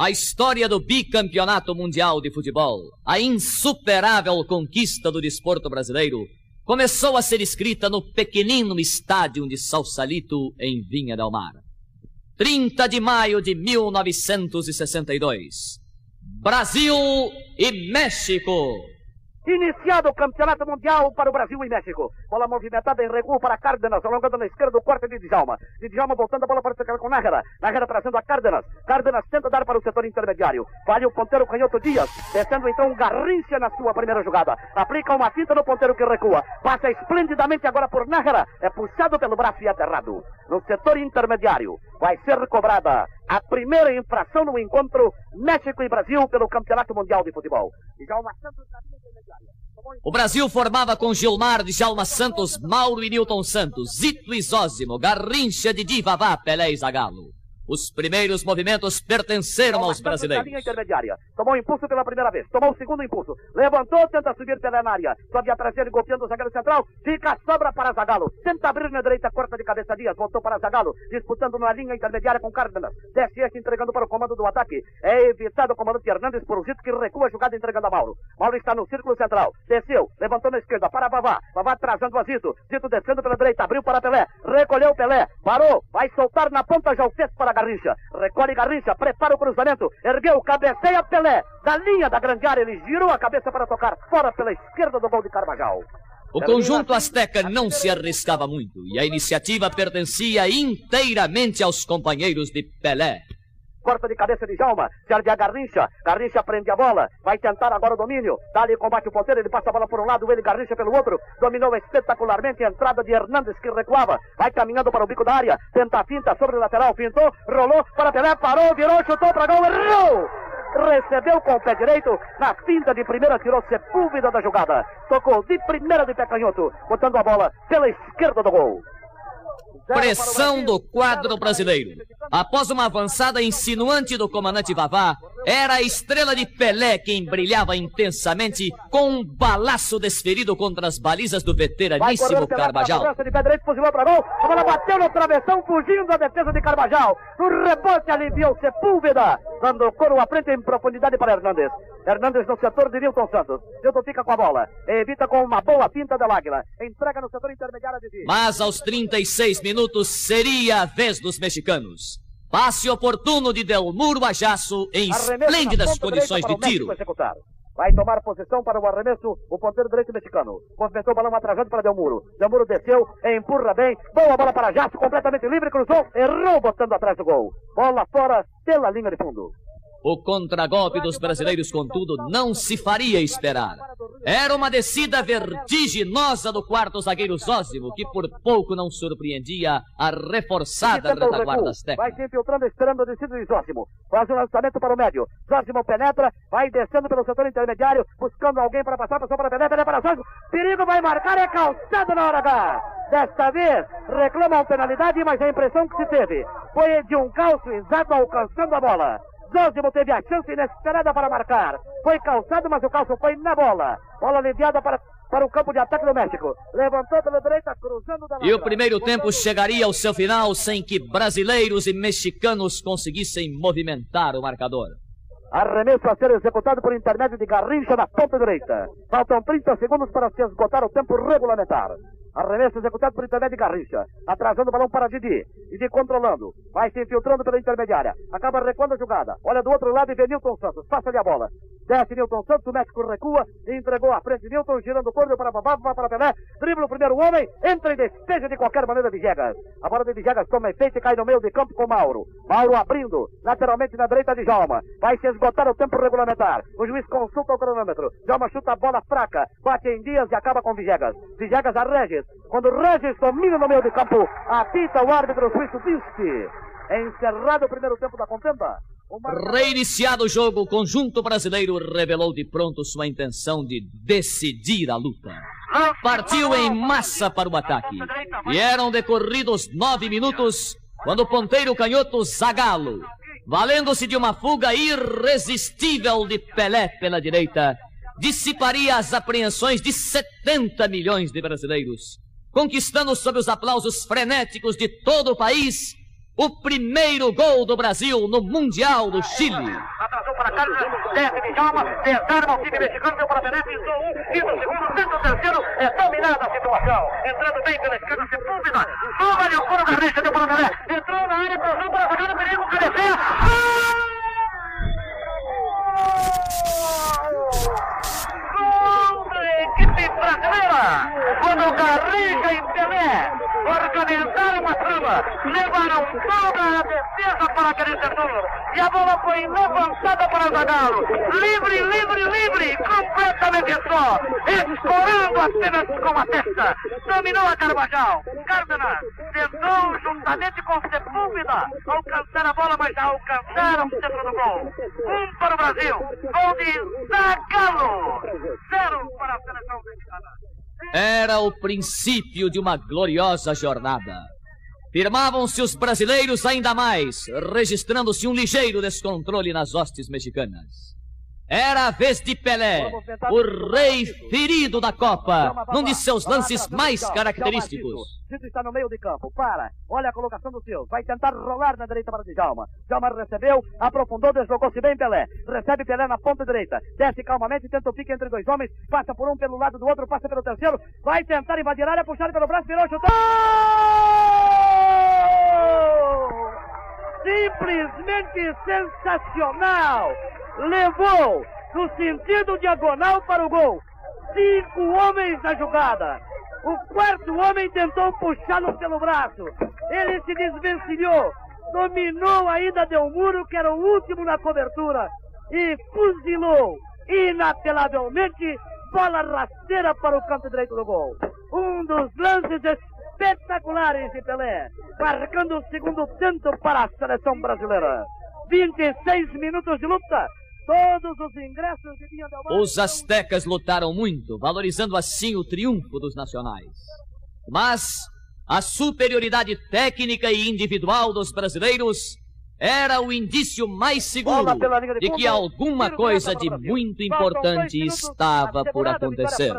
A história do bicampeonato mundial de futebol, a insuperável conquista do desporto brasileiro, começou a ser escrita no pequenino estádio de Salsalito, em Vinha del Mar. 30 de maio de 1962. Brasil e México. Iniciado o campeonato mundial para o Brasil e México. Bola movimentada em recuo para Cárdenas, alongando na esquerda o corte de Djalma. De Djalma voltando a bola para o com Nájera. Nájera trazendo a Cárdenas. Cárdenas tenta dar para o setor intermediário. Vale o ponteiro canhoto Dias. Descendo então Garrincha na sua primeira jogada. Aplica uma finta no ponteiro que recua. Passa esplendidamente agora por Nájera. É puxado pelo braço e aterrado. No setor intermediário. Vai ser cobrada a primeira infração no encontro México e Brasil pelo Campeonato Mundial de Futebol. O Brasil formava com Gilmar, Djalma Santos, Mauro e Newton Santos, Zito e Zózimo, Garrincha, Didi, Vavá, Pelé e Zagalo. Os primeiros movimentos pertenceram aos brasileiros. linha intermediária. Tomou impulso pela primeira vez. Tomou o segundo impulso. Levantou, tenta subir pela área. Sobe atrás dele, golpeando o zagueiro central. Fica, sobra para Zagalo. Tenta abrir na direita, corta de cabeça Dias. Voltou para Zagalo. Disputando na linha intermediária com Cárdenas. Desce este entregando para o comando do ataque. É evitado o comandante Hernandes por Zito que recua a jogada entregando a Mauro. Mauro está no círculo central. Desceu. Levantou na esquerda para Vavá. Vavá trazendo a Zito. Zito descendo pela direita. Abriu para Pelé. Recolheu Pelé. Parou. Vai soltar na ponta já o para Garrincha. Recolhe Garrincha, prepara o cruzamento, ergueu, cabeceia Pelé. Da linha da grande área, ele girou a cabeça para tocar fora pela esquerda do gol de Carvajal. O conjunto azteca não se arriscava muito e a iniciativa pertencia inteiramente aos companheiros de Pelé corta de cabeça de Jalma, serve a Garrincha, Garrincha prende a bola, vai tentar agora o domínio, dali combate o ponteiro, ele passa a bola por um lado, ele Garrincha pelo outro, dominou espetacularmente a entrada de Hernandes que recuava, vai caminhando para o bico da área, tenta a finta sobre o lateral, pintou, rolou para Pelé, parou, virou, chutou para gol, errou! Recebeu com o pé direito, na finta de primeira tirou Sepúlveda da jogada, tocou de primeira de pé canhoto, botando a bola pela esquerda do gol. Pressão do quadro brasileiro. Após uma avançada insinuante do comandante Vavá, era a estrela de Pelé quem brilhava intensamente com um balaço desferido contra as balizas do veteraníssimo Carvajal. De pé direito, fuzilou para gol. A bola bateu no travessão, fugindo da defesa de Carvajal. No rebote aliviou Sepúlveda, dando coro à frente em profundidade para Hernandes. Hernandes no setor de Nilton Santos. Nilton fica com a bola. Evita com uma boa pinta da Águila. Entrega no setor intermediário de Mas aos 36 minutos seria a vez dos mexicanos. Passe oportuno de Delmuro a Jasso em esplêndidas condições de tiro. Vai tomar posição para o arremesso o ponteiro direito mexicano. Movimentou o balão atrasado para Delmuro. Delmuro desceu, empurra bem. Boa bola para Jasso, completamente livre, cruzou, errou botando atrás do gol. Bola fora pela linha de fundo. O contragolpe dos brasileiros, contudo, não se faria esperar. Era uma descida vertiginosa do quarto zagueiro Zózimo, que por pouco não surpreendia a reforçada retaguarda azteca. Vai se infiltrando, esperando a descida de Zózimo. Faz o um lançamento para o médio. Zózimo penetra, vai descendo pelo setor intermediário, buscando alguém para passar, passou para Pelé para Zózimo. Perigo vai marcar, é calçado na hora H. Desta vez, reclamam penalidade, mas a impressão que se teve foi de um calço exato alcançando a bola. Zózimo teve a chance inesperada para marcar. Foi calçado, mas o calço foi na bola. Bola aliviada para, para o campo de ataque do México. Levantou pela direita, cruzando da E o primeiro tempo chegaria ao seu final sem que brasileiros e mexicanos conseguissem movimentar o marcador. Arremesso a ser executado por intermédio de Garrincha na ponta direita. Faltam 30 segundos para se esgotar o tempo regulamentar. Arremesso executado por intermédio de Garrincha. Atrasando o balão para Didi. Didi controlando. Vai se infiltrando pela intermediária. Acaba recuando a jogada. Olha do outro lado e vê Nilton Santos. Passa-lhe a bola. Desce Nilton Santos. O México recua. E entregou à frente Nilton. Girando o corpo para Babá. Vai para Pelé. Dribla o primeiro homem. Entra e despeja de qualquer maneira Vijegas. A bola de Vijegas toma efeito e cai no meio de campo com Mauro. Mauro abrindo. Lateralmente na direita de Jalma. Vai se esgotar o tempo regulamentar. O juiz consulta o cronômetro. Jalma chuta a bola fraca. Bate em Dias e acaba com Vijegas. Vijegas a. Quando Regis domina no meio de campo, apita o árbitro suíço Vinci. É encerrado o primeiro tempo da contenda. Reiniciado o jogo, o conjunto brasileiro revelou de pronto sua intenção de decidir a luta. Partiu em massa para o ataque. E eram decorridos nove minutos quando o ponteiro canhoto Zagalo, valendo-se de uma fuga irresistível de Pelé pela direita, dissiparia as apreensões de 70 milhões de brasileiros conquistando sob os aplausos frenéticos de todo o país o primeiro gol do Brasil no Mundial do Chile. Atrasou para Carlos, desce Djalma, desarma o time mexicano, deu para Pelé, um, quinto segundo, o terceiro, é dominada a situação. Entrando bem pela esquerda, toma o da deu para Pelé, entrou na área, cruzou para a jogada, perigo. Gol Goal! Da equipe brasileira! Quando Garrincha e Pelé organizaram a trama, levaram toda a defesa para aquele setor e a bola foi levantada para Zagallo. Livre, livre, livre, completamente só, escorando apenas com a testa. Dominou a Carvajal. Cárdenas tentou juntamente com Sepúlveda alcançar a bola, mas alcançaram o centro do gol. Um para o Brasil, gol de Zagallo. Para a seleção mexicana. Era o princípio de uma gloriosa jornada. Firmavam-se os brasileiros ainda mais, registrando-se um ligeiro descontrole nas hostes mexicanas. Era a vez de Pelé, o rei ferido da Copa, num de seus lances mais característicos. Tito está no meio de campo, para, olha a colocação do seu, vai tentar rolar na direita para Djalma. Djalma recebeu, aprofundou, deslocou-se bem Pelé. Recebe Pelé na ponta direita, desce calmamente, tenta o pique entre dois homens, passa por um pelo lado do outro, passa pelo terceiro, vai tentar invadir a área, puxar pelo braço, virou, chutou! Simplesmente sensacional! levou no sentido diagonal para o gol. Cinco homens na jogada. O quarto homem tentou puxá-lo pelo braço. Ele se desvencilhou, dominou a ida de um muro, que era o último na cobertura, e fuzilou inapelavelmente bola rasteira para o canto direito do gol. Um dos lances espetaculares de Pelé, marcando o segundo tento para a seleção brasileira. 26 minutos de luta, Todos os ingressos de Vinha Del Mar... Os astecas lutaram muito, valorizando assim o triunfo dos nacionais. Mas a superioridade técnica e individual dos brasileiros era o indício mais seguro de que alguma coisa de muito importante estava por acontecer.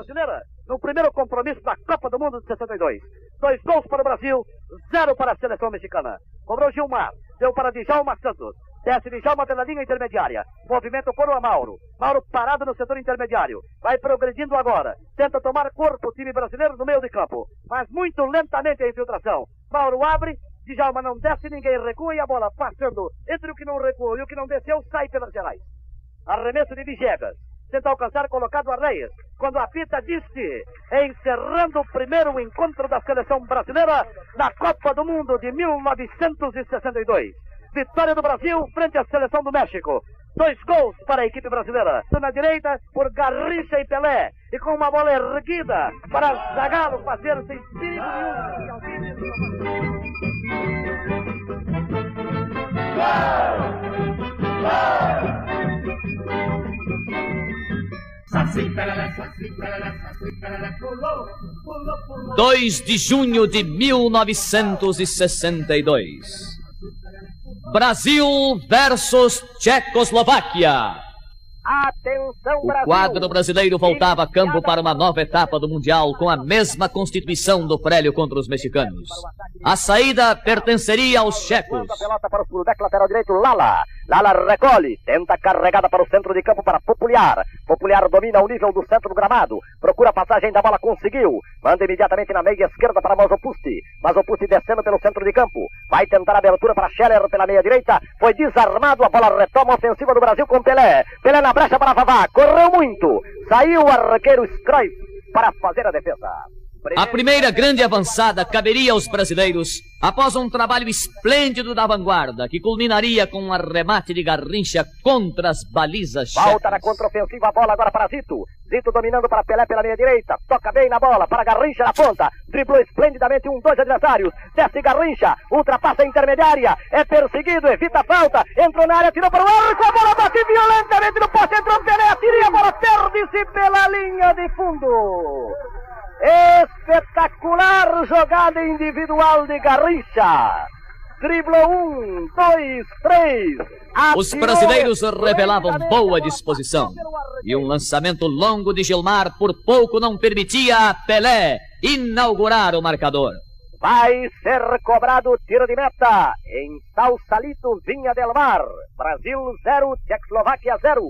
No primeiro compromisso da Copa do Mundo de 62. Dois gols para o Brasil, zero para a seleção mexicana. Cobrou Gilmar, deu para Djalma Santos. Desce Djalma pela linha intermediária. Movimento por o Mauro. Mauro parado no setor intermediário. Vai progredindo agora. Tenta tomar corpo o time brasileiro no meio de campo. Mas muito lentamente a infiltração. Mauro abre. Djalma não desce, ninguém recua e a bola passando entre o que não recuou e o que não desceu sai pelas gerais. Arremesso de Vigegas. Tenta alcançar colocado a Reis. Quando a fita disse, encerrando o primeiro encontro da seleção brasileira na Copa do Mundo de 1962. Vitória do Brasil frente à seleção do México. Dois gols para a equipe brasileira. Na direita, por Garrincha e Pelé. E com uma bola erguida para Zagallo fazer sem perigo nenhum. Dois de junho de 1962. Brasil versus Tchecoslováquia. Atenção, o quadro brasileiro voltava a campo para uma nova etapa do Mundial com a mesma constituição do prélio contra os mexicanos. A saída pertenceria aos checos. pelota para o lateral direito, Lala. Lala recolhe, tenta carregada para o centro de campo para Popular. Popular domina o nível do centro do gramado. Procura a passagem da bola, conseguiu. Manda imediatamente na meia esquerda para Mazopusti. Mazopusti descendo pelo centro de campo. Vai tentar abertura para Scheller pela meia direita. Foi desarmado, a bola retoma a ofensiva do Brasil com Pelé. Pelé na brecha para Vavá. Correu muito. Saiu o arqueiro Scroif para fazer a defesa. A primeira grande avançada caberia aos brasileiros após um trabalho esplêndido da vanguarda, que culminaria com um arremate de Garrincha contra as balizas Volta na contraofensiva, a bola agora para Zito. Zito dominando para Pelé pela meia direita. Toca bem na bola para Garrincha na ponta. Driblou esplendidamente um, dois adversários. Desce Garrincha, ultrapassa a intermediária. É perseguido, evita a falta. Entrou na área, tirou para o arco. A bola bate violentamente no poste. Entrou Pelé, atira e a bola perde-se pela linha de fundo. Espetacular jogada individual de Garrincha. Driblou um, dois, três. Os brasileiros revelavam boa disposição. E um lançamento longo de Gilmar por pouco não permitia a Pelé inaugurar o marcador. Vai ser cobrado tiro de meta em Salsalito, Vinha del Mar. Brasil 0, Tchecoslováquia 0.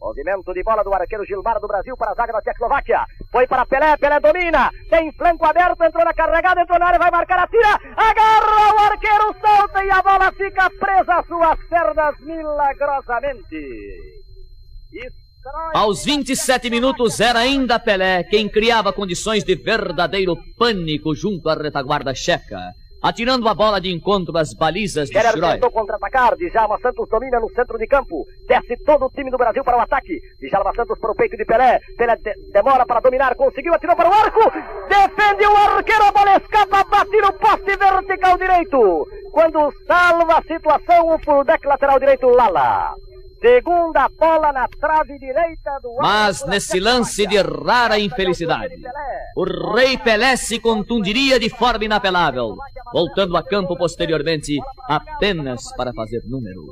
Movimento de bola do arqueiro Gilmar do Brasil para a zaga da Tchecoslováquia. Foi para Pelé, Pelé domina. Tem flanco aberto, entrou na carregada, entrou na área, vai marcar a tira. Agarra o arqueiro, solta e a bola fica presa às suas pernas milagrosamente. Aos 27 minutos era ainda Pelé quem criava condições de verdadeiro pânico junto à retaguarda checa atirando a bola de encontro às balizas de Schroy. tentou contra-atacar, Djalma Santos domina no centro de campo, desce todo o time do Brasil para o ataque, Djalma Santos para o peito de Pelé, Pelé de demora para dominar, conseguiu, atirou para o arco, defende o arqueiro, a bola escapa, bate no poste vertical direito, quando salva a situação o fullback lateral direito Lala. Segunda bola na trave direita do Mas nesse lance de rara infelicidade, o Rei Pelé se contundiria de forma inapelável, voltando a campo posteriormente apenas para fazer número.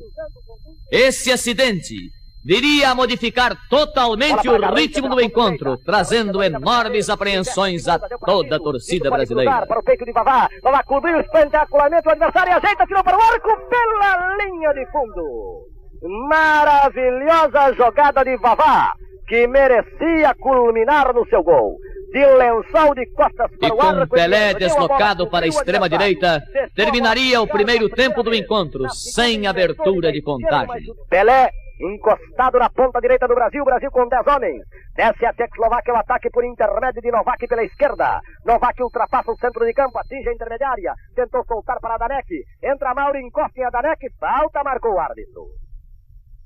Esse acidente viria a modificar totalmente o ritmo do encontro, trazendo enormes apreensões a toda a torcida brasileira. Para o peito de Vavá. Vavá cobriu espetacularmente o adversário e ajeita, tirou para o arco pela linha de fundo. Maravilhosa jogada de Vavá, que merecia culminar no seu gol. De lençol de costas E para o com arco. Pelé a deslocado para a o extrema direita, a terminaria o primeiro tempo do encontro, sem abertura de contagem. Pelé encostado na ponta direita do Brasil, Brasil com 10 homens. Desce a Tchecoslováquia o ataque por intermédio de Novak pela esquerda. Novak ultrapassa o centro de campo, atinge a intermediária, tentou soltar para Danek. Entra Mauro, encosta em Danek, falta, marcou o árbitro.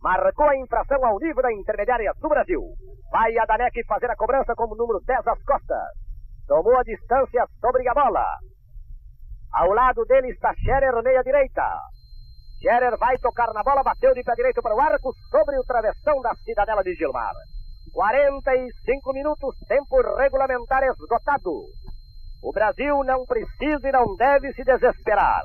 Marcou a infração ao nível da intermediária do Brasil. Vai a Danek fazer a cobrança como número 10 às costas. Tomou a distância sobre a bola. Ao lado dele está Scherer, meia direita. Scherer vai tocar na bola, bateu de pé direito para o arco sobre o travessão da cidadela de Gilmar. 45 minutos, tempo regulamentar esgotado. O Brasil não precisa e não deve se desesperar.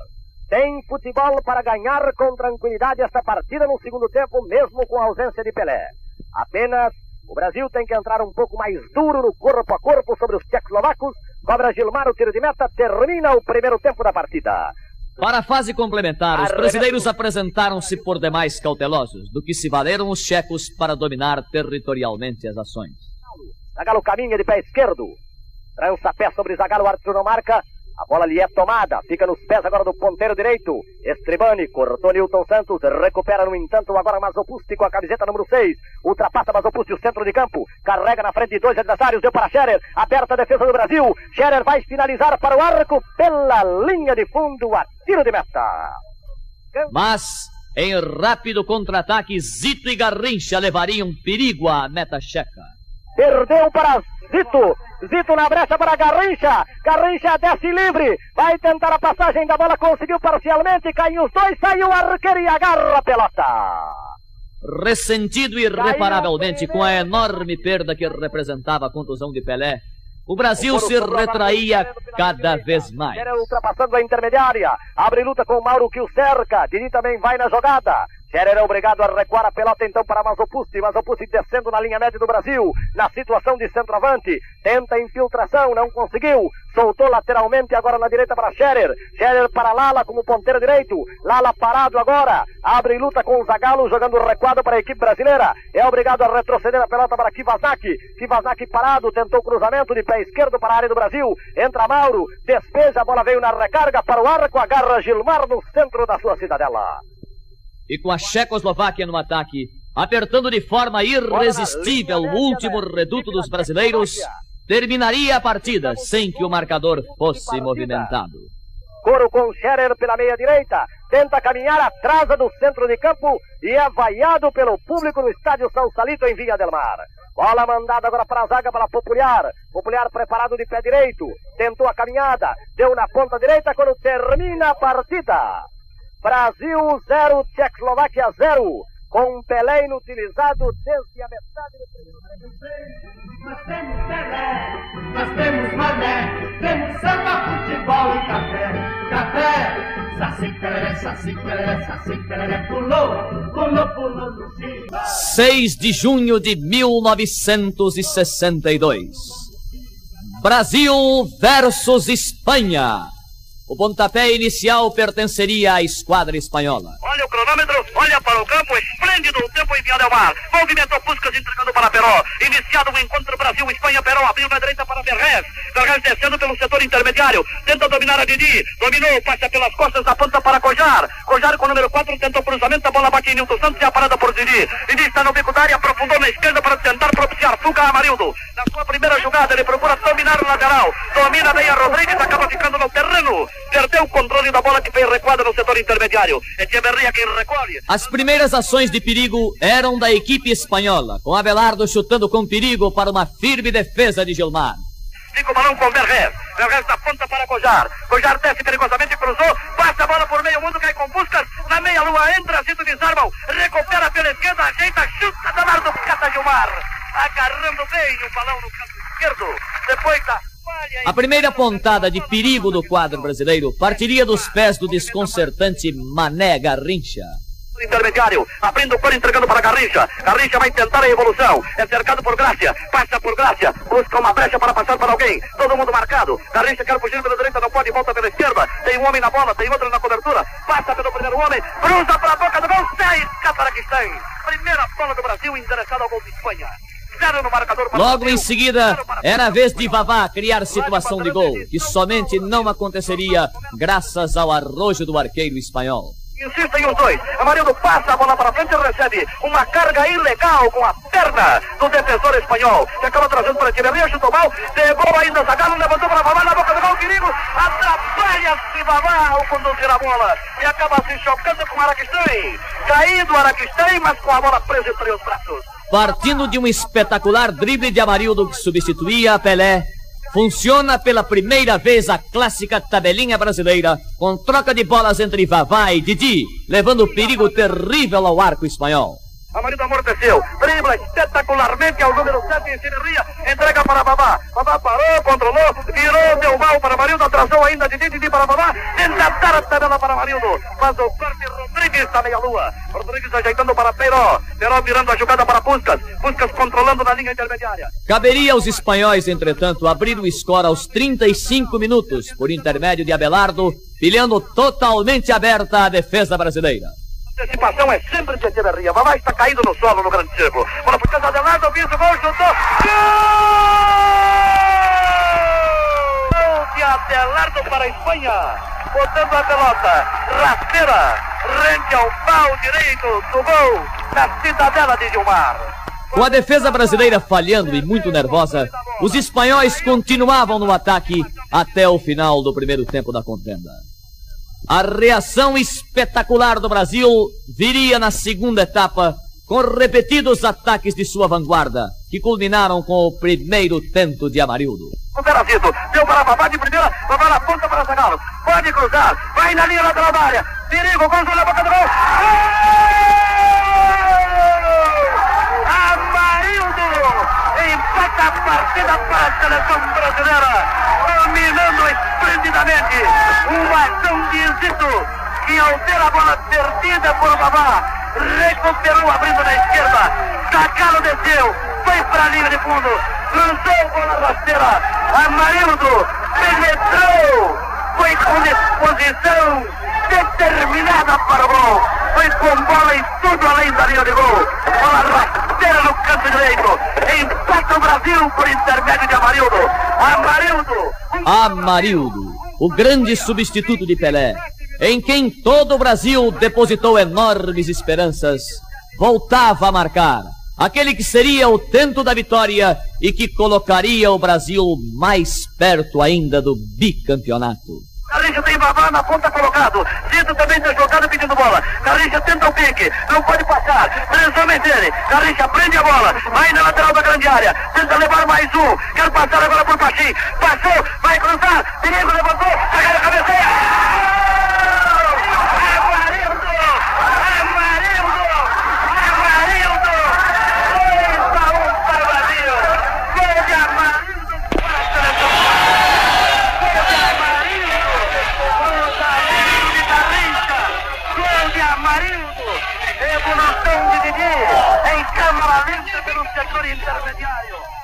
Tem futebol para ganhar com tranquilidade esta partida no segundo tempo, mesmo com a ausência de Pelé. Apenas o Brasil tem que entrar um pouco mais duro no corpo a corpo sobre os tchecoslovacos. Cobra Gilmar o tiro de meta, termina o primeiro tempo da partida. Para a fase complementar, os brasileiros apresentaram-se por demais cautelosos, do que se valeram os checos para dominar territorialmente as ações. Zagalo caminha de pé esquerdo. Trança pé sobre Zagalo, o árbitro não marca. A bola lhe é tomada. Fica nos pés agora do ponteiro direito. Estribani cortou Newton Santos. Recupera, no entanto, agora Mazopusti com a camiseta número 6. Ultrapassa Mazopusti o centro de campo. Carrega na frente de dois adversários. Deu para Scherer. Aperta a defesa do Brasil. Scherer vai finalizar para o arco pela linha de fundo. A tiro de meta. Mas, em rápido contra-ataque, Zito e Garrincha levariam perigo à meta checa. Perdeu para Zito. Zito na brecha para Garrincha. Garrincha desce livre. Vai tentar a passagem da bola. Conseguiu parcialmente. Caiu os dois. Saiu o arqueiro e agarra a pelota. Ressentido irreparavelmente com a enorme perda que representava a contusão de Pelé, o Brasil se retraía cada vez mais. Ultrapassando a intermediária. Abre luta com o Mauro que o cerca. Dini também vai na jogada. Scherer é obrigado a recuar a pelota então para Mazopusti. Mazopusti descendo na linha média do Brasil. Na situação de centroavante. Tenta infiltração, não conseguiu. Soltou lateralmente agora na direita para Scherer. Scherer para Lala como ponteiro direito. Lala parado agora. Abre luta com o Zagallo jogando recuado para a equipe brasileira. É obrigado a retroceder a pelota para Kivasaki. Kivasaki parado, tentou cruzamento de pé esquerdo para a área do Brasil. Entra Mauro, despeja, a bola veio na recarga para o arco, agarra Gilmar no centro da sua cidadela. E com a Checoslováquia no ataque, apertando de forma irresistível o último reduto dos brasileiros, terminaria a partida sem que o marcador fosse movimentado. Coro com Scherer pela meia direita. Tenta caminhar, atrasa do centro de campo e é vaiado pelo público no estádio São Salito em Vinha del Mar. Bola mandada agora para a zaga para Popular. Popular preparado de pé direito. Tentou a caminhada. Deu na ponta direita quando termina a partida. Brasil 0, Tchecoslováquia 0. Com Pelé inutilizado desde a metade do primeiro. Nós temos Pelé, nós temos Mané, temos samba, futebol e café. Café, saci pereré, saci pereré, saci pereré, pulou, pulou, pulou no Chile. 6 de junho de 1962. Brasil versus Espanha. O pontapé inicial pertenceria à esquadra espanhola. Olha o cronômetro, olha para o campo, esplêndido o tempo em Via Del Mar. Movimento Puscas entregando para Peró. Iniciado o encontro Brasil-Espanha, Peró abriu na direita para Verrez. Verrez descendo pelo setor intermediário. Tenta dominar a Didi. Dominou, passa pelas costas, aponta para Cojar. Cojar com o número 4 tentou cruzamento, a bola bate em Nilton Santos e a parada por Didi. Didi está no bico da área, aprofundou na esquerda para tentar propiciar fuga a Amarildo. Na sua primeira jogada, ele procura dominar o lateral. Domina bem a Rodrigues, acaba ficando no terreno. Perdeu o controle da bola que fez recuada no setor intermediário. Echeverria quem recolhe. As primeiras ações de perigo eram da equipe espanhola, com Abelardo chutando com perigo para uma firme defesa de Gilmar. Fica o balão com Verrez. Verrez da ponta para Cojar. Cojar desce perigosamente, cruzou, passa a bola por meio mundo, cai com buscas. Na meia-lua entra, Zito desarmam, recupera pela esquerda, ajeita, chuta, danado, cata Gilmar. Agarrando bem o balão no canto esquerdo. Depois da. A primeira pontada de perigo do quadro brasileiro partiria dos pés do desconcertante Mané Garrincha. Intermediário, abrindo o cor, entregando para Garrincha. Garrincha vai tentar a evolução. É cercado por Grácia, passa por Grácia, busca uma brecha para passar para alguém. Todo mundo marcado. Garrincha quer fugir pela direita, não pode, volta pela esquerda. Tem um homem na bola, tem outro na cobertura. Passa pelo primeiro homem, cruza para a boca do gol, sai, Cataraquistão. Primeira bola do Brasil, interessada ao gol de Espanha. O Logo em seguida, era a vez de Vavá criar situação de gol, que somente não aconteceria graças ao arrojo do arqueiro espanhol. Insistem os dois. Amarildo passa a bola para frente e recebe uma carga ilegal com a perna do defensor espanhol. Que acaba trazendo para Echeverria, chutou mal, pegou ainda Zagallo, levantou para Vavá na boca do gol, perigo, atrapalha-se Vavá ao conduzir a bola e acaba se chocando com Araquistães. Caído Araquistães, mas com a bola presa entre os braços. Partindo de um espetacular drible de Amarildo que substituía a Pelé, funciona pela primeira vez a clássica tabelinha brasileira, com troca de bolas entre Vavá e Didi, levando perigo terrível ao arco espanhol. Amarildo amorteceu, dribla espetacularmente ao número 7 em Cineria, entrega para Babá. Babá parou, controlou, virou, deu mal para Amarildo, atrasou ainda de Didi para Babá, tenta dar a tabela para Amarildo, faz o corte Rodrigues da meia-lua. Rodrigues ajeitando para Peró, Peró virando a jogada para Puscas, Puscas controlando na linha intermediária. Caberia aos espanhóis, entretanto, abrir o score aos 35 minutos, por intermédio de Abelardo, pilhando totalmente aberta a defesa brasileira. Antecipação é sempre de Echeverria. Babá está caído no solo no grande círculo. Bola por causa Adelardo, visa o gol, chutou. Gol de Adelardo para a Espanha. Botando a pelota. Rasteira. Rente ao pau direito do gol da cidadela de Gilmar. Com a defesa brasileira falhando e muito nervosa, os espanhóis continuavam no ataque até o final do primeiro tempo da contenda. A reação espetacular do Brasil viria na segunda etapa, com repetidos ataques de sua vanguarda, que culminaram com o primeiro tento de Amarildo. O Perazito deu para Babá de primeira, Babá na ponta para Zagallo. Pode cruzar, vai na linha lateral da área. Perigo, cruzou na boca do gol. Empata a partida para a seleção brasileira, dominando esplendidamente uma ação de Zito, que ao ter a bola perdida por Babá, recuperou abrindo na esquerda. Zagallo desceu, foi para a linha de fundo, cruzou bola rasteira. Amarildo penetrou, foi com disposição determinada para o gol. Foi com bola e tudo além da linha de gol. Bola rasteira no canto direito. Empata o Brasil por intermédio de Amarildo. Amarildo. um Amarildo, o grande substituto de Pelé, em quem todo o Brasil depositou enormes esperanças, voltava a marcar. Aquele que seria o tento da vitória e que colocaria o Brasil mais perto ainda do bicampeonato. Garrincha tem Vavá na ponta colocado. Zito também deslocado pedindo bola. Garrincha tenta o pique. Não pode passar. Três homens dele. Garrincha prende a bola. Vai na lateral da grande área. Tenta levar mais um. Quer passar agora por Pachim. Passou. Vai cruzar. Perigo levantou. Caiu a cabeça. Amarildo! Amarildo! Amarildo! 2 a 1 para o Brasil. Gol de Amarildo para a seleção. Gol de Amarildo! Cruzamento de Garrincha! Gol de Amarildo!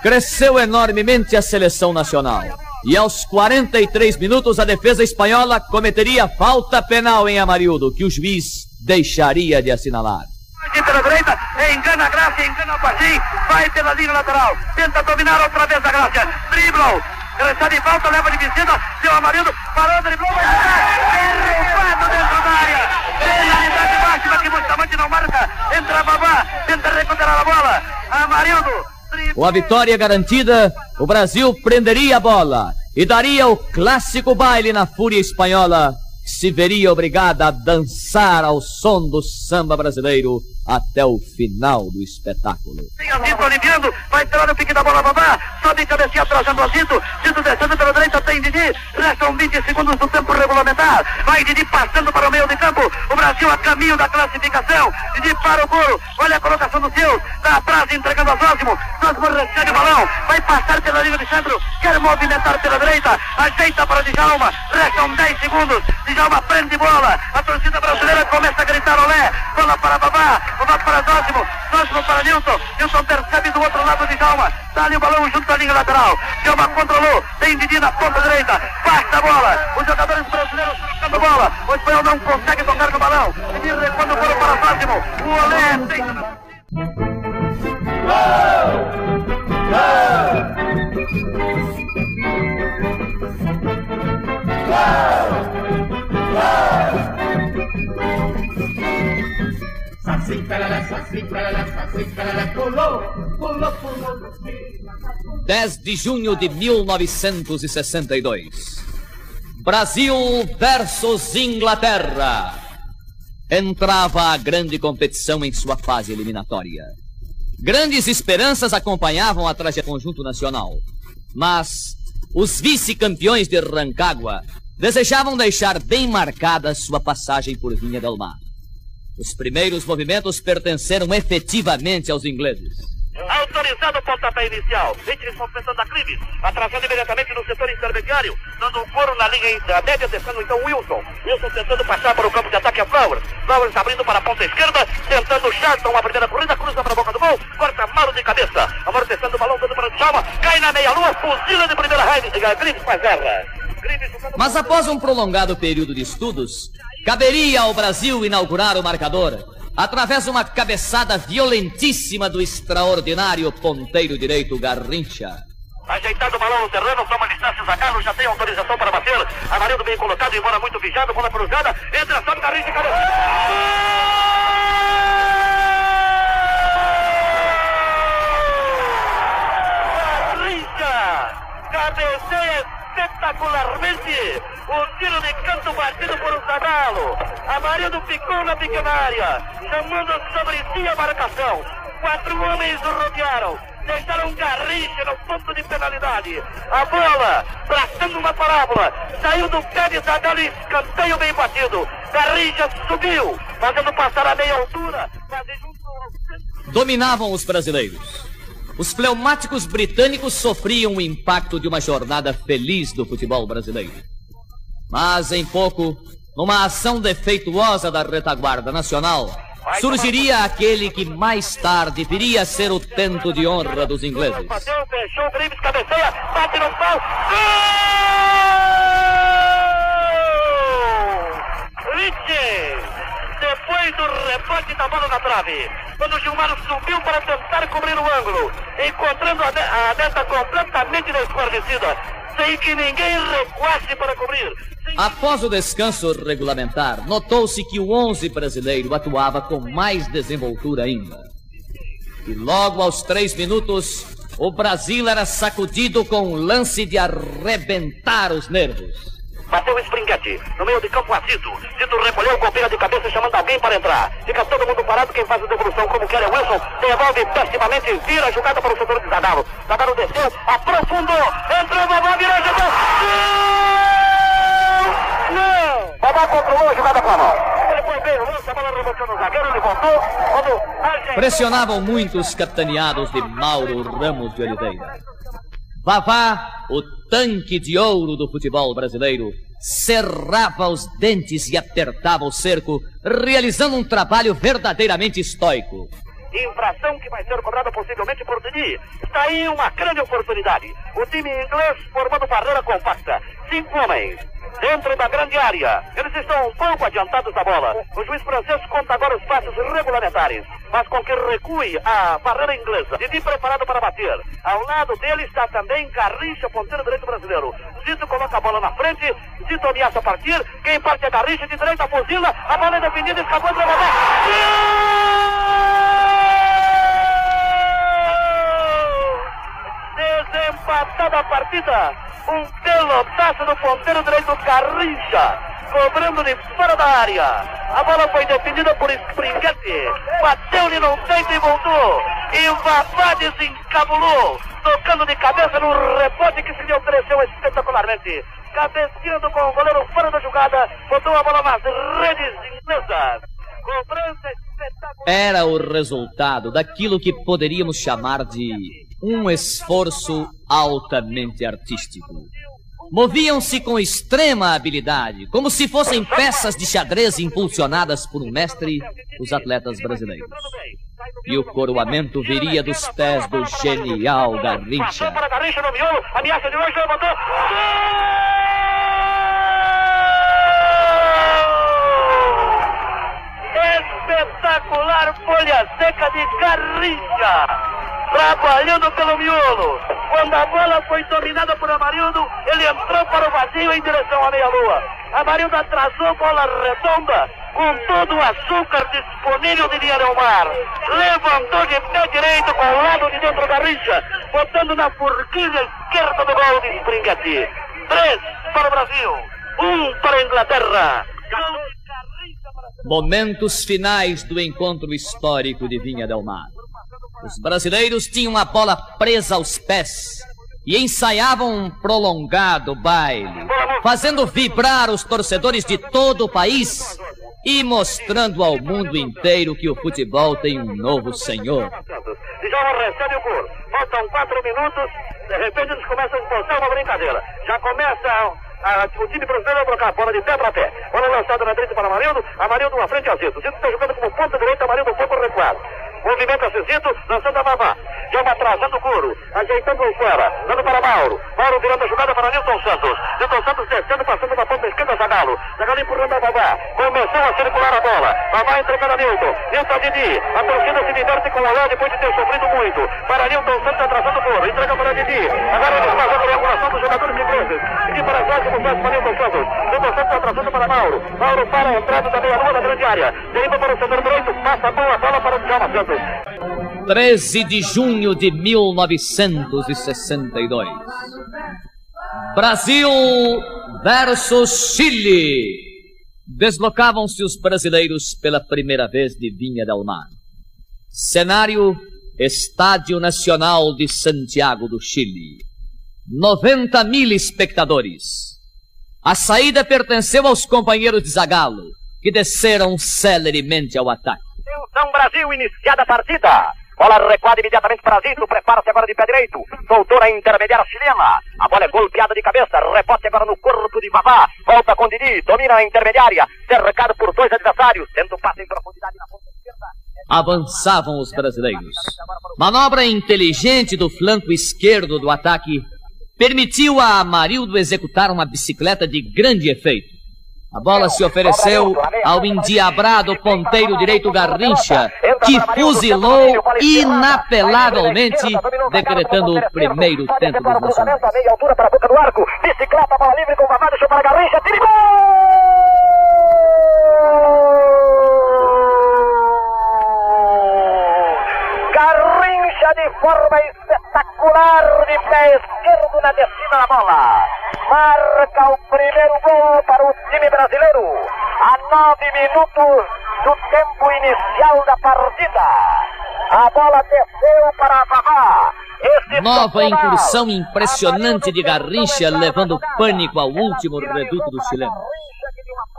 Cresceu enormemente a seleção nacional. E aos 43 minutos a defesa espanhola cometeria falta penal em Amarildo, que o juiz deixaria de assinalar. Aqui pela direita, engana a Graça, engana o Pachim, vai pela linha lateral, tenta dominar outra vez a Graça, driblam, de volta, leva de visita, seu Amarildo, parou, driblou, vai derrubado dentro da área, máxima que Bustamante não marca, entra Babá, tenta recuperar a bola, Amarildo, Com a vitória garantida, o Brasil prenderia a bola e daria o clássico baile na fúria espanhola, que se veria obrigada a dançar ao som do samba brasileiro até o final do espetáculo. Tem Azito aliviando, vai entrar no pique da bola babá, sobe cabecinha trazendo Azito, Zito descendo pela direita, tem Didi, restam 20 segundos do tempo regulamentar, vai Didi passando para o meio de campo, o Brasil a caminho da classificação, Didi para o gol, olha a colocação do seu, está atrás entregando a Zósimo, Zósimo recebe o balão, vai passar pela linha de centro, quer movimentar pela direita, ajeita para Djalma, restam 10 segundos, Djalma prende bola, a torcida brasileira começa a gritar olé, bola para babá, Babá para Zósimo, Zósimo para Nilson, Nilson percebe do outro lado de Djalma, dá ali o balão junto à linha lateral, Djalma controlou, tem Didi na ponta direita, passa a bola, os jogadores brasileiros tocando bola, o espanhol não consegue tocar no balão, Didi recuando o para Zósimo, o olé tem... Pereré, saci, pereré, pulou, pulou, pulou no clima. 10 de junho de 1962. Brasil versus Inglaterra. Entrava a grande competição em sua fase eliminatória. Grandes esperanças acompanhavam a trajetória conjunto nacional. Mas os vice-campeões de Rancagua desejavam deixar bem marcada sua passagem por Vinha del Mar. Os primeiros movimentos pertenceram efetivamente aos ingleses. Autorizado o pontapé inicial. Vítimas confessando a crimes. Atrasando imediatamente no setor intermediário. Dando um foro na linha da média, então Wilson. Wilson tentando passar para o campo de ataque a Flowers. Flowers abrindo para a ponta esquerda. Tentando Charlton, a primeira corrida, cruza para a boca do gol. Corta Mauro de cabeça. Amortecendo o balão, dando para o Djalma. Cai na meia-lua, fuzila de primeira raiva. Grimes faz erra. Mas após um prolongado período de estudos, caberia ao Brasil inaugurar o marcador através de uma cabeçada violentíssima do extraordinário ponteiro direito Garrincha. Ajeitado o balão no terreno, toma distância Zagallo, já tem autorização para bater. Amarildo bem colocado, embora muito vigiado, bola cruzada, entra, sobe Garrincha cabeça. Garrincha! Cabeceia espetacularmente! O tiro de canto batido por um Zagallo. Amarildo ficou na pequena área, chamando sobre si a marcação. Quatro homens o rodearam. Deixaram Garrincha no ponto de penalidade. A bola, traçando uma parábola, saiu do pé de Zagallo e escanteio bem batido. Garrincha subiu, fazendo passar a meia altura. Dominavam os brasileiros. Os pneumáticos britânicos sofriam o impacto de uma jornada feliz do futebol brasileiro. Mas em pouco, numa ação defeituosa da retaguarda nacional, surgiria aquele que mais tarde viria a ser o tento de honra dos ingleses. Bateu, fechou, o Grimes cabeceia, bate no pau. Gol! Richie! Depois do rebote da bola na trave, quando o Gilmar subiu para tentar cobrir o ângulo, encontrando a, ne- a neta completamente desguarnecida, sem que ninguém recuasse para cobrir. Após o descanso regulamentar, notou-se que o 11 brasileiro atuava com mais desenvoltura ainda. E logo aos três minutos, o Brasil era sacudido com um lance de arrebentar os nervos. Bateu o Springhetti. No meio de campo, Azito. Zito recolheu, golpeia de cabeça, chamando alguém para entrar. Fica todo mundo parado. Quem faz a devolução, como quer, é Wilson. Devolve pessimamente, vira a jogada para o setor de Zagallo. Zagallo desceu, aprofundou. Entrou, Babá, virou, jogou. Gol! Não! Babá controlou a jogada com a mão. Ele foi bem, a bola no zagueiro, ele voltou. Quando Pressionavam muito os capitaneados de Mauro Ramos de Oliveira. Vavá, o tanque de ouro do futebol brasileiro, cerrava os dentes e apertava o cerco, realizando um trabalho verdadeiramente estoico. Infração que vai ser cobrada possivelmente por Dini. Está aí uma grande oportunidade. O time inglês formando barreira compacta. Cinco homens dentro da grande área. Eles estão um pouco adiantados da bola. O juiz francês conta agora os passos regulamentares. Faz com que recue a barreira inglesa. Didi preparado para bater. Ao lado dele está também Garrincha, ponteiro direito brasileiro. Zito coloca a bola na frente. Zito ameaça partir. Quem parte é Garrincha de direita, fuzila. A bola é defendida, escapou de Desempatada a partida. Um pelotaço do ponteiro direito Garrincha. Cobrando de fora da área. A bola foi defendida por Springhetti. Bateu-lhe no peito e voltou. E Vavá desencabulou. Tocando de cabeça no rebote que se lhe ofereceu espetacularmente. Cabeceando com o goleiro fora da jogada. Botou a bola nas redes inglesas. Cobrança espetacular. Era o resultado daquilo que poderíamos chamar de um esforço altamente artístico. Moviam-se com extrema habilidade, como se fossem peças de xadrez impulsionadas por um mestre, os atletas brasileiros. E o coroamento viria dos pés do genial Garrincha. Espetacular folha seca de Garrincha trabalhando pelo miolo. Quando a bola foi dominada por Amarildo, ele entrou para o vazio em direção à meia-lua. Amarildo atrasou bola redonda, com todo o açúcar disponível de Delmar. Levantou de pé direito com o lado de dentro da rixa, botando na forquilha esquerda do gol de Springhetti. Três para o Brasil, um para a Inglaterra. Momentos finais do encontro histórico de Vinha Del Mar. Os brasileiros tinham a bola presa aos pés e ensaiavam um prolongado baile, fazendo vibrar os torcedores de todo o país e mostrando ao mundo inteiro que o futebol tem um novo senhor. Já recebe o gol. Faltam quatro minutos, de repente eles começam a impulsar uma brincadeira. Já começa a, o time brasileiro a trocar a bola de pé para pé. Bola lançada na direita para Amarildo, Amarildo na frente a Zito. Zito está jogando como ponta direita, Amarildo um pouco Movimenta-se Zito, lançando a Vavá. Jama atrasando o couro, ajeitando o fora, dando para Mauro. Mauro virando a jogada para Nilton Santos. Nilton Santos descendo, passando na ponta esquerda, Zagalo. Zagalo empurrando a Vavá. Começou a circular a bola. Vavá entregando a Nilton. Nilton a Didi. A torcida se diverte com o Alô depois de ter sofrido muito. Para Nilton Santos atrasando o couro. Entrega para Didi. Agora ele faz a triangulação dos jogadores ingleses. Didi para trás, como faz para Nilton Santos. Nilton Santos atrasando para Mauro. Mauro para a entrada da meia-lua da grande área. Deriva para o setor direito. Passa a bola, bola para o Djalma Santos. 13 de junho de 1962. Brasil versus Chile. Deslocavam-se os brasileiros pela primeira vez de Vinha del Mar. Cenário: Estádio Nacional de Santiago do Chile. 90 mil espectadores. A saída pertenceu aos companheiros de Zagalo, que desceram celeremente ao ataque. Atenção Brasil, iniciada a partida. Bola recuada imediatamente para Zito, prepara-se agora de pé direito. Soltou a intermediária chilena. A bola é golpeada de cabeça, rebote agora no corpo de Vavá. Volta com Didi, domina a intermediária. Cercado por dois adversários, tendo passe em profundidade na ponta esquerda. Avançavam os brasileiros. Manobra inteligente do flanco esquerdo do ataque permitiu a Amarildo executar uma bicicleta de grande efeito. A bola se ofereceu ao endiabrado ponteiro direito Garrincha, que fuzilou inapelavelmente, decretando o primeiro tempo dos nacionais. Bicicleta, bola livre com para Garrincha. Tira gol! Garrincha de forma espetacular de pé esquerdo na descida da bola. Marca o primeiro gol para o time brasileiro. A nove minutos do tempo inicial da partida. A bola desceu para Vavá. Nova incursão impressionante de Garrincha, levando pânico ao último reduto do chileno.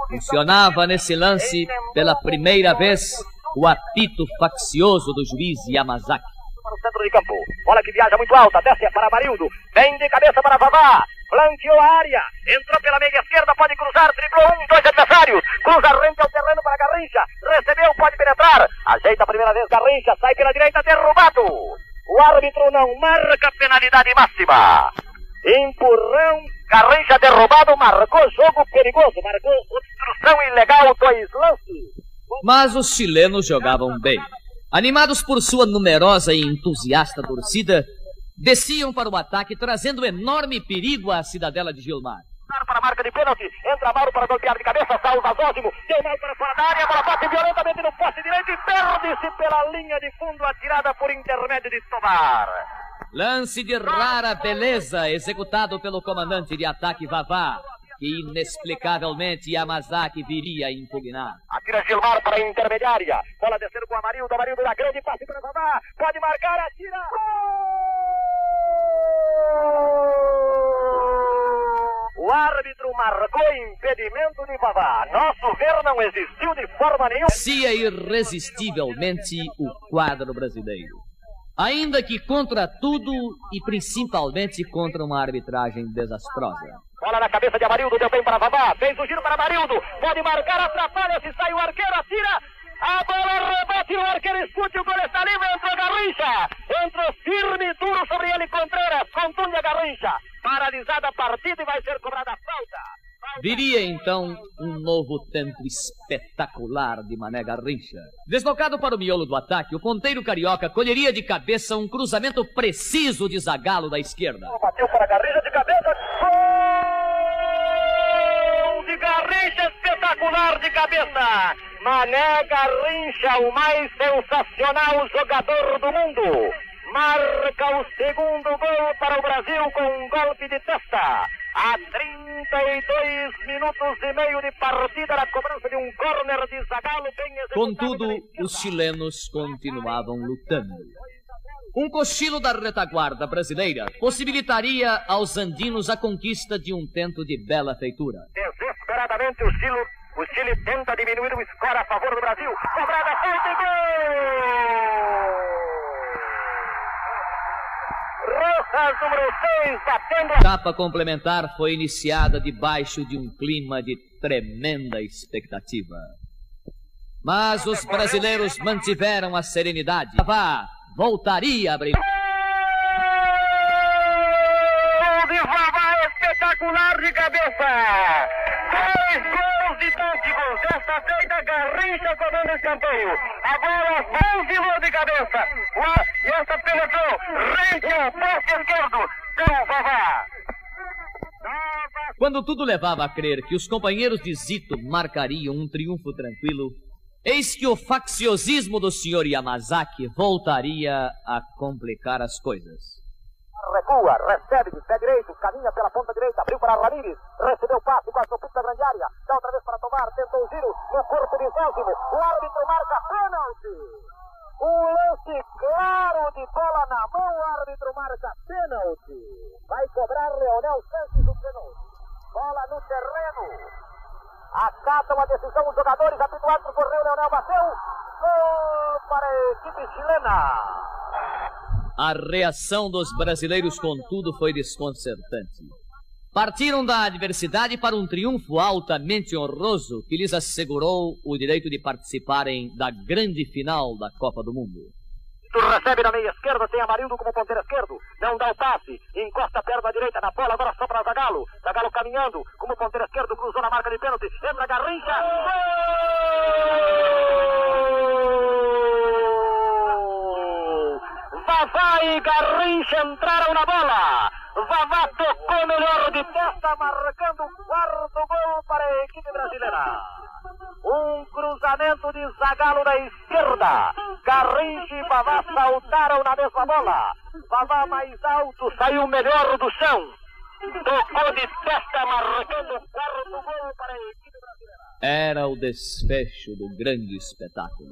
Funcionava nesse lance, pela primeira vez, o apito faccioso do juiz Yamazaki. Para o centro de campo. Bola que viaja muito alta, desce para Amarildo. Vem de cabeça para Vavá. flanqueou a área, entrou pela meia esquerda, pode cruzar, driblou um, dois adversários, cruza rente ao terreno para Garrincha, recebeu, pode penetrar, ajeita a primeira vez Garrincha, sai pela direita, derrubado. O árbitro não marca penalidade máxima. Empurrão, Garrincha derrubado, marcou jogo perigoso, marcou obstrução ilegal, dois lances. Mas os chilenos jogavam bem. Animados por sua numerosa e entusiasta torcida, desciam para o ataque, trazendo enorme perigo à cidadela de Gilmar. Para a marca de pênalti, entra Mauro para golpear de cabeça, salva Zósimo, deu mal para fora da área, a bola bate violentamente no poste direito e perde-se pela linha de fundo, atirada por intermédio de Tobar. Lance de rara beleza executado pelo comandante de ataque Vavá, que inexplicavelmente Yamazaki viria a impugnar. Atira Gilmar para a intermediária, bola descendo com o Amarildo, Amarildo da grande passe para Vavá, pode marcar, atira! O árbitro marcou impedimento de Vavá. Nosso ver não existiu de forma nenhuma. Cia irresistivelmente o quadro brasileiro. Ainda que contra tudo e principalmente contra uma arbitragem desastrosa. Bola na cabeça de Amarildo, deu bem para Vavá, fez o giro para Amarildo, pode marcar, atrapalha, se sai o arqueiro, atira, a bola rebate, o arqueiro escute, o gol está livre, entrou Garrincha, entrou firme e duro sobre ele Contreras, contunde a Garrincha, paralisada a partida e vai ser cobrada a falta. Viria então um novo tempo espetacular de Mané Garrincha. Deslocado para o miolo do ataque, o ponteiro carioca colheria de cabeça um cruzamento preciso de Zagalo da esquerda. Bateu para Garrincha de cabeça, gol de Garrincha espetacular de cabeça. Mané Garrincha, o mais sensacional jogador do mundo. Marca o segundo gol para o Brasil com um golpe de testa. A 32 minutos e meio de partida na cobrança de um córner de Zagallo bem. Contudo, os chilenos continuavam lutando. Um cochilo da retaguarda brasileira possibilitaria aos andinos a conquista de um tento de bela feitura. Desesperadamente o Chile, o Chile tenta diminuir o score a favor do Brasil. Cobrada feita e gol! Rojas, número 6, batendo a etapa complementar foi iniciada debaixo de um clima de tremenda expectativa. Mas os brasileiros mantiveram a serenidade. Vá, voltaria a abrir. Gol de Vavá espetacular de cabeça! Dois gols idênticos, desta feita Garrincha comanda o escanteio. Agora Benzilou de cabeça. Lá, e esta penetrou, rente ao poste esquerdo, com Vavá. Quando tudo levava a crer que os companheiros de Zito marcariam um triunfo tranquilo, eis que o facciosismo do senhor Yamazaki voltaria a complicar as coisas. Recua, recebe de pé direito, caminha pela ponta direita, abriu para Ramírez, recebeu o passe, quase no pico da grande área, dá outra vez para tomar, tentou o giro, no corpo de Zózimo, o árbitro marca pênalti. Um lance claro de bola na mão, o árbitro marca pênalti. Vai cobrar Leonel Santos o pênalti. Bola no terreno. Acatam a decisão os jogadores, habituados por correr, Leonel bateu. Gol para a equipe chilena. A reação dos brasileiros, contudo, foi desconcertante. Partiram da adversidade para um triunfo altamente honroso que lhes assegurou o direito de participarem da grande final da Copa do Mundo. Tu recebe na meia esquerda, tem Amarildo como ponteiro esquerdo. Não dá o passe, encosta a perna direita na bola, agora só para Zagalo. Zagalo caminhando como ponteiro esquerdo, cruzou na marca de pênalti. Entra Garrincha. Gol! Vavá e Garrincha entraram na bola. Vavá tocou melhor de testa, marcando o quarto gol para a equipe brasileira. Um cruzamento de Zagalo da esquerda. Garrincha e Vavá saltaram na mesma bola. Vavá mais alto, saiu melhor do chão. Tocou de testa, marcando o quarto gol para a equipe. Era o desfecho do grande espetáculo.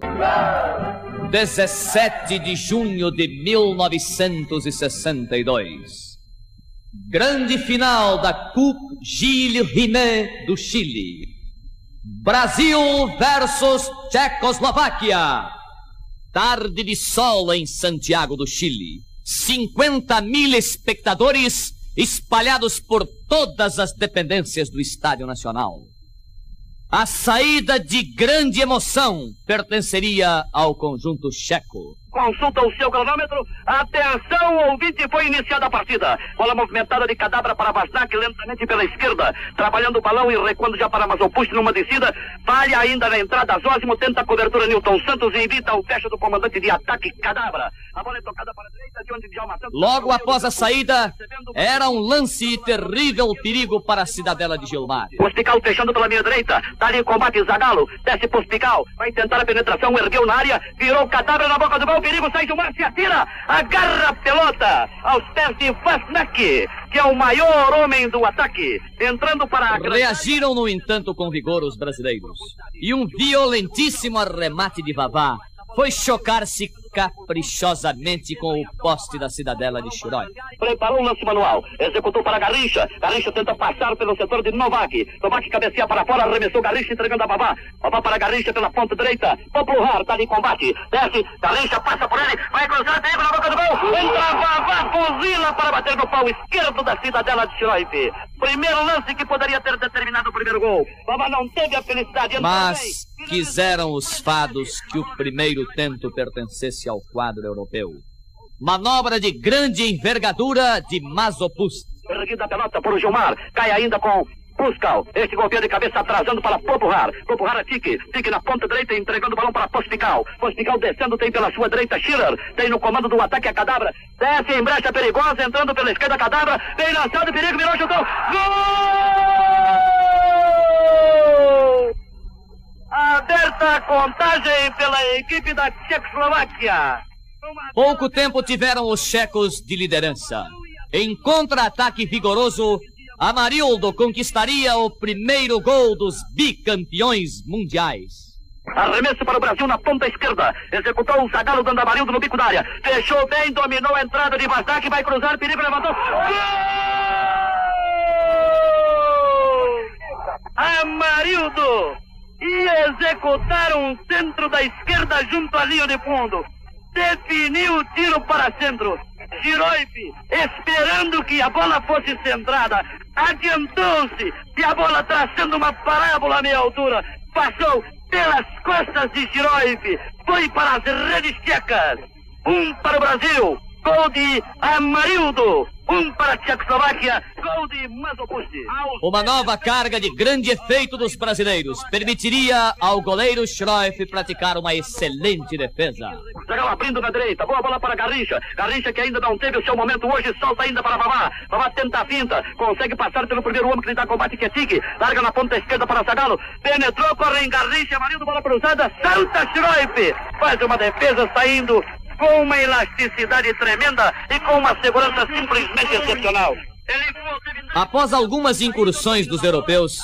17 de junho de 1962. Grande final da Coupe Gilles Rimet do Chile. Brasil versus Tchecoslováquia. Tarde de sol em Santiago do Chile. 50 mil espectadores espalhados por todas as dependências do Estádio Nacional. A saída de grande emoção pertenceria ao conjunto checo. Consulta o seu cronômetro. Atenção, ouvinte, foi iniciada a partida. Bola movimentada de cadabra para Basnak, lentamente pela esquerda. Trabalhando o balão e recuando já para Mazopuste numa descida. Falha ainda na entrada. Zósimo tenta a cobertura Newton Santos e evita o fecho do comandante de ataque Cadabra. A bola é tocada para a direita de onde Djalma Santos... Logo após a saída, era um lance terrível perigo para a cidadela de Gilmar. Pospical fechando pela minha direita. Dali em combate Zagalo. Desce Pospical. Vai tentar a penetração. Ergueu na área. Virou Cadabra na boca do gol. Perigo sai Gilmar. Se atira. Agarra a pelota aos pés de Fasnack, que é o maior homem do ataque. Entrando para a... Reagiram, no entanto, com vigor os brasileiros. E um violentíssimo arremate de Vavá foi chocar-se caprichosamente com o poste da cidadela de Chiroi. Preparou o lance manual. Executou para Garrincha. Garrincha tenta passar pelo setor de Novak. Novak cabeceia para fora, arremessou Garrincha entregando a Babá. Babá para Garrincha pela ponta direita. Popular, tá ali em combate. Desce, Garrincha passa por ele. Vai cruzar, tem na boca do gol. Entra Babá, fuzila para bater no pau esquerdo da cidadela de Chiroi. Primeiro lance que poderia ter determinado o primeiro gol. Babá não teve a felicidade. Mas quiseram os fados que o primeiro tento pertencesse ao quadro europeu. Manobra de grande envergadura de Mazopust. Erguida a pelota por Gilmar. Cai ainda com Puscal. Este golpeia de cabeça atrasando para Popular. Popular a Tique. Tique na ponta direita entregando o balão para Pospical. Pospical descendo tem pela sua direita Schiller. Tem no comando do ataque a Cadabra. Desce em brecha perigosa entrando pela esquerda Cadabra. Vem lançado, perigo, virou, chutou. Gol! Aberta a contagem pela equipe da Tchecoslováquia. Pouco tempo tiveram os checos de liderança. Em contra-ataque vigoroso, Amarildo conquistaria o primeiro gol dos bicampeões mundiais. Arremesso para o Brasil na ponta esquerda. Executou o Zagalo dando Amarildo no bico da área. Fechou bem, dominou a entrada de Vasdak, vai cruzar, perigo, levantou. Gol! Amarildo! E executar um centro da esquerda junto à linha de fundo. Definiu o tiro para centro. Giroipe, esperando que a bola fosse centrada, adiantou-se e a bola traçando uma parábola à meia altura, passou pelas costas de Giroipe, foi para as redes tchecas. Um para o Brasil, gol de Amarildo. Um para a Tchecoslováquia, gol de Mazopusti. Uma nova carga de grande efeito dos brasileiros permitiria ao goleiro Schroef praticar uma excelente defesa. Zagal abrindo na direita, boa bola para Garrincha. Garrincha que ainda não teve o seu momento hoje, solta ainda para Babá. Babá tenta a finta, consegue passar pelo primeiro homem que lhe dá combate, que é. Larga na ponta esquerda para Zagalo. Penetrou, corre em Garrincha, marido, bola cruzada, salta Schroef. Faz uma defesa saindo com uma elasticidade tremenda e com uma segurança simplesmente excepcional. Após algumas incursões dos europeus,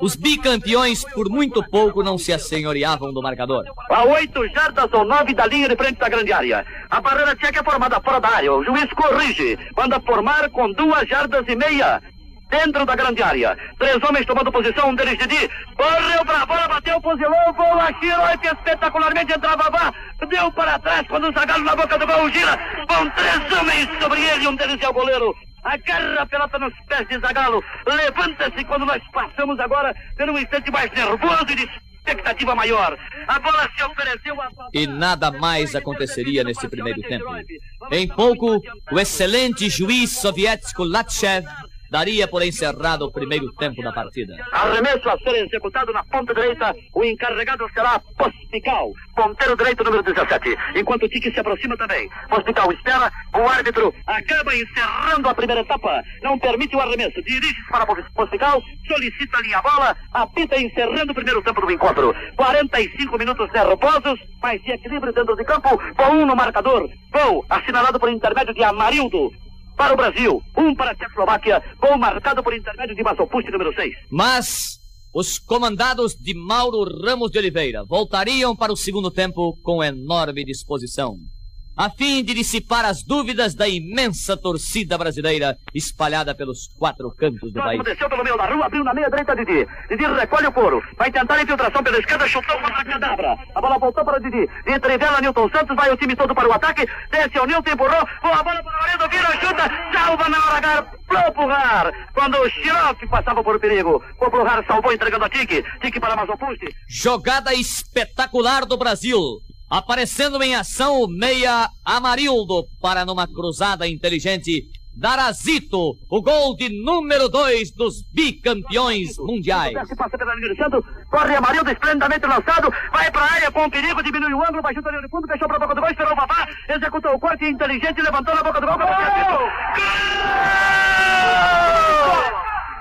os bicampeões por muito pouco não se assenhoreavam do marcador. A oito jardas ou nove da linha de frente da grande área. A barreira tcheca é formada fora da área. O juiz corrige. Manda formar com duas jardas e meia. Dentro da grande área. Três homens tomando posição, um deles Didi. Correu pra bola, bateu, fuzilou, gol, atirou e espetacularmente entrava Vá. Deu para trás quando o Zagalo na boca do gol gira. Vão três homens sobre ele, um deles é o goleiro. Agarra a pelota nos pés de Zagalo. Levanta-se quando nós passamos agora pelo um instante mais nervoso e de expectativa maior. A bola se ofereceu a... E nada mais aconteceria nesse primeiro tempo. Em pouco, o excelente juiz soviético Latchev daria por encerrado o primeiro tempo da partida. Arremesso a ser executado na ponta direita. O encarregado será Pospical, ponteiro direito número 17. Enquanto o Tique se aproxima também. Pospical espera. O árbitro acaba encerrando a primeira etapa. Não permite o arremesso. Dirige-se para Pospical. Solicita a linha bola. Apita encerrando o primeiro tempo do encontro. 45 minutos nervosos, mas de equilíbrio dentro de campo. Com um no marcador. Gol assinalado por intermédio de Amarildo para o Brasil, um para a Tchecoslováquia, gol marcado por intermédio de Mazopusti, número 6. Mas os comandados de Mauro Ramos de Oliveira voltariam para o segundo tempo com enorme disposição. A fim de dissipar as dúvidas da imensa torcida brasileira espalhada pelos quatro cantos do país. Desceu pelo meio da rua, abriu na meia direita Didi. Didi recolhe o couro, vai tentar a infiltração pela esquerda, chutou contra a cadabra. A bola voltou para o Didi. Entre dela, Nilton Santos, vai o time todo para o ataque. Desce o Nilton, empurrou, boa bola para o Marido, vira, chuta, salva na hora H, pro Pulgar. Quando o Xiroque passava por perigo, o Pulgar salvou entregando a Tique. Tique para Mazopusti. Jogada espetacular do Brasil. Aparecendo em ação o meia Amarildo para numa cruzada inteligente dar a Zito o gol de número 2 dos bicampeões mundiais. Corre Amarildo, esplendidamente lançado, vai para a área com perigo, diminui o ângulo, baixou a linha de fundo, fechou para a boca do gol, esperou o Vavá, executou o corte inteligente, levantou na boca do gol, gol!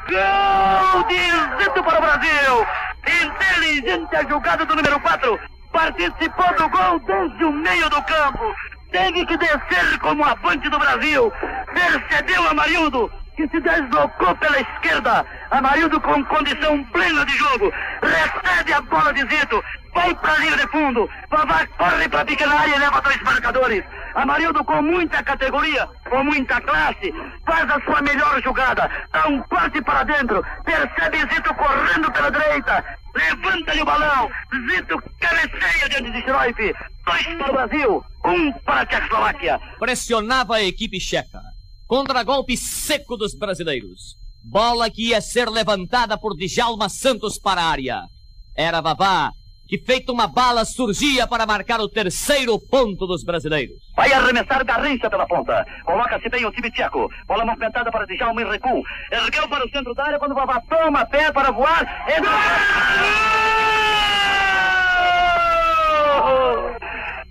Gol de Zito para o Brasil! Inteligente a jogada do número 4, participou do gol desde o meio do campo. Teve que descer como avante do Brasil. Percebeu Amarildo, que se deslocou pela esquerda. Amarildo com condição plena de jogo. Recebe a bola de Zito. Vai para linha de fundo. Vavá corre para a pequena área e leva dois marcadores. Amarildo com muita categoria, com muita classe, faz a sua melhor jogada. Dá um corte para dentro. Percebe Zito correndo pela direita. Levanta-lhe o balão. Zito cabeceia diante de Schroif. Dois para o Brasil, um para a Tchecoslováquia. Pressionava a equipe checa. Contra-golpe seco dos brasileiros. Bola que ia ser levantada por Djalma Santos para a área. Era Vavá, que feito uma bala surgia para marcar o terceiro ponto dos brasileiros. Vai arremessar Garrincha pela ponta. Coloca-se bem o time tcheco. Bola movimentada para Djalma em recuo. Ergueu para o centro da área quando Vavá toma pé para voar. Entra...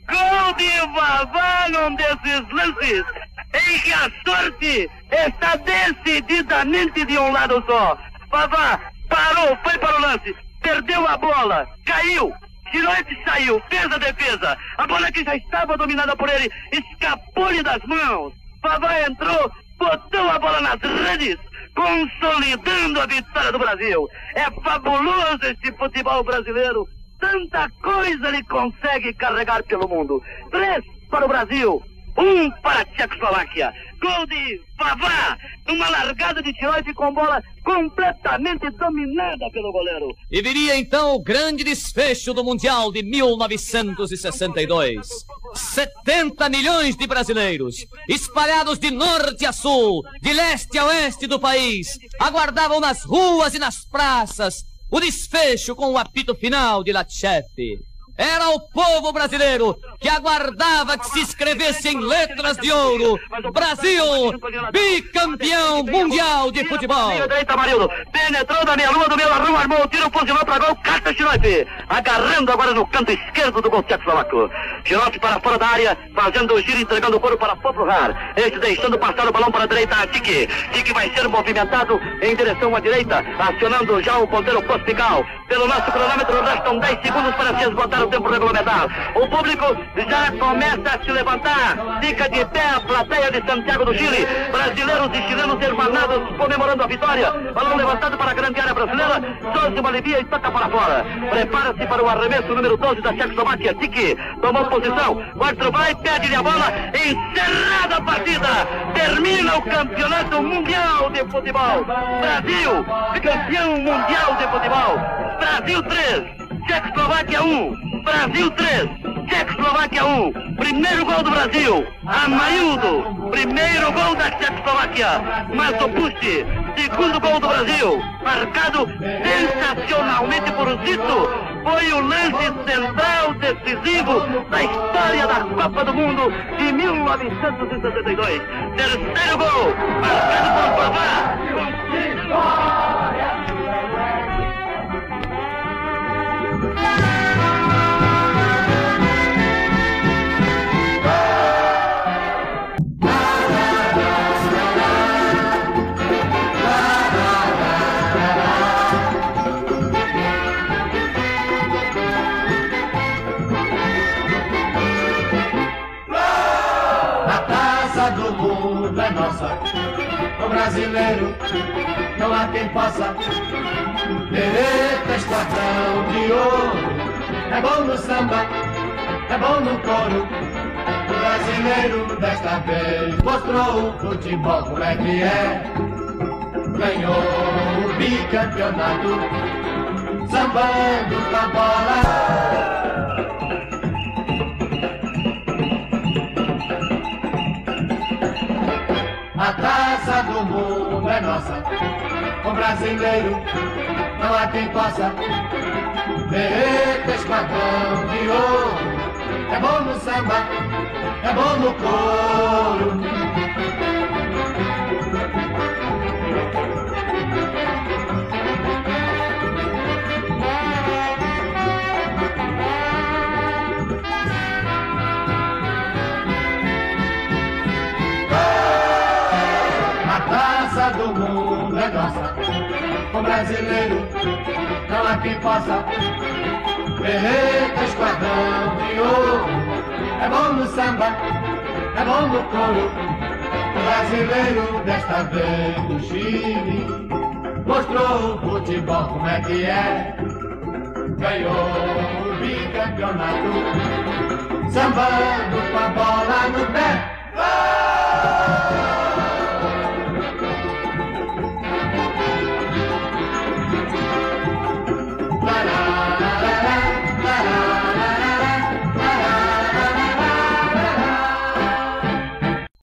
Gol de Vavá num desses lances em que a sorte está decididamente de um lado só. Vavá parou, foi para o lance, perdeu a bola, caiu, Giroete saiu, fez a defesa. A bola que já estava dominada por ele escapou-lhe das mãos. Vavá entrou, botou a bola nas redes, consolidando a vitória do Brasil. É fabuloso esse futebol brasileiro. Tanta coisa ele consegue carregar pelo mundo. Três para o Brasil, um para a Tchecoslováquia. Gol de Vavá, uma largada de Giroite com bola completamente dominada pelo goleiro. E viria então o grande desfecho do Mundial de 1962. 70 milhões de brasileiros, espalhados de norte a sul, de leste a oeste do país, aguardavam nas ruas e nas praças o desfecho com o apito final de Latchef. Era o povo brasileiro que aguardava que se escrevesse em letras de ouro: Brasil, bicampeão mundial de futebol. Penetrou da meia lua, do meio arrumo, armou o tiro, fuzilou para gol, carta Chinote. Agarrando agora no canto esquerdo do gol tchecoslovaco. Chinote para fora da área, fazendo o giro, entregando o couro para Popluhar. Este deixando passar o balão para a direita a Tique. Tique vai ser movimentado em direção à direita, acionando já o ponteiro postical. Pelo nosso cronômetro, restam 10 segundos para se esgotar tempo regulamentar. O público já começa a se levantar. Fica de pé a plateia de Santiago do Chile. Brasileiros e chilenos hermanados comemorando a vitória. Balão levantado para a grande área brasileira. Trouxe uma alivia e toca para fora. Prepara-se para o arremesso número 12 da Tchecoslováquia. Tiki tomou posição. O árbitro vai, pede-lhe a bola. Encerrada a partida. Termina o campeonato mundial de futebol. Brasil, campeão mundial de futebol. Brasil 3, Tchecoslováquia 1. Brasil 3, Tchecoslováquia 1. Primeiro gol do Brasil, Amarildo. Primeiro gol da Tchecoslováquia, Mazopusti. Segundo gol do Brasil, marcado sensacionalmente por Zito. Foi o lance central decisivo da história da Copa do Mundo de 1962. Terceiro gol, marcado por Vavá. A taça do mundo é nossa. O brasileiro quem possa querer testadão de ouro. É bom no samba, é bom no coro. O brasileiro desta vez mostrou o futebol como é que é. Ganhou o bicampeonato, sambando com a bola. A taça do mundo é nossa, o brasileiro não há quem possa. Berreta, esquadrão de ouro, é bom no samba, é bom no couro. O brasileiro não há quem possa. Berreta, esquadrão ouro, é bom no samba, é bom no couro. O brasileiro desta vez do Chile mostrou o futebol como é que é. Ganhou o bicampeonato, sambando com a bola no pé.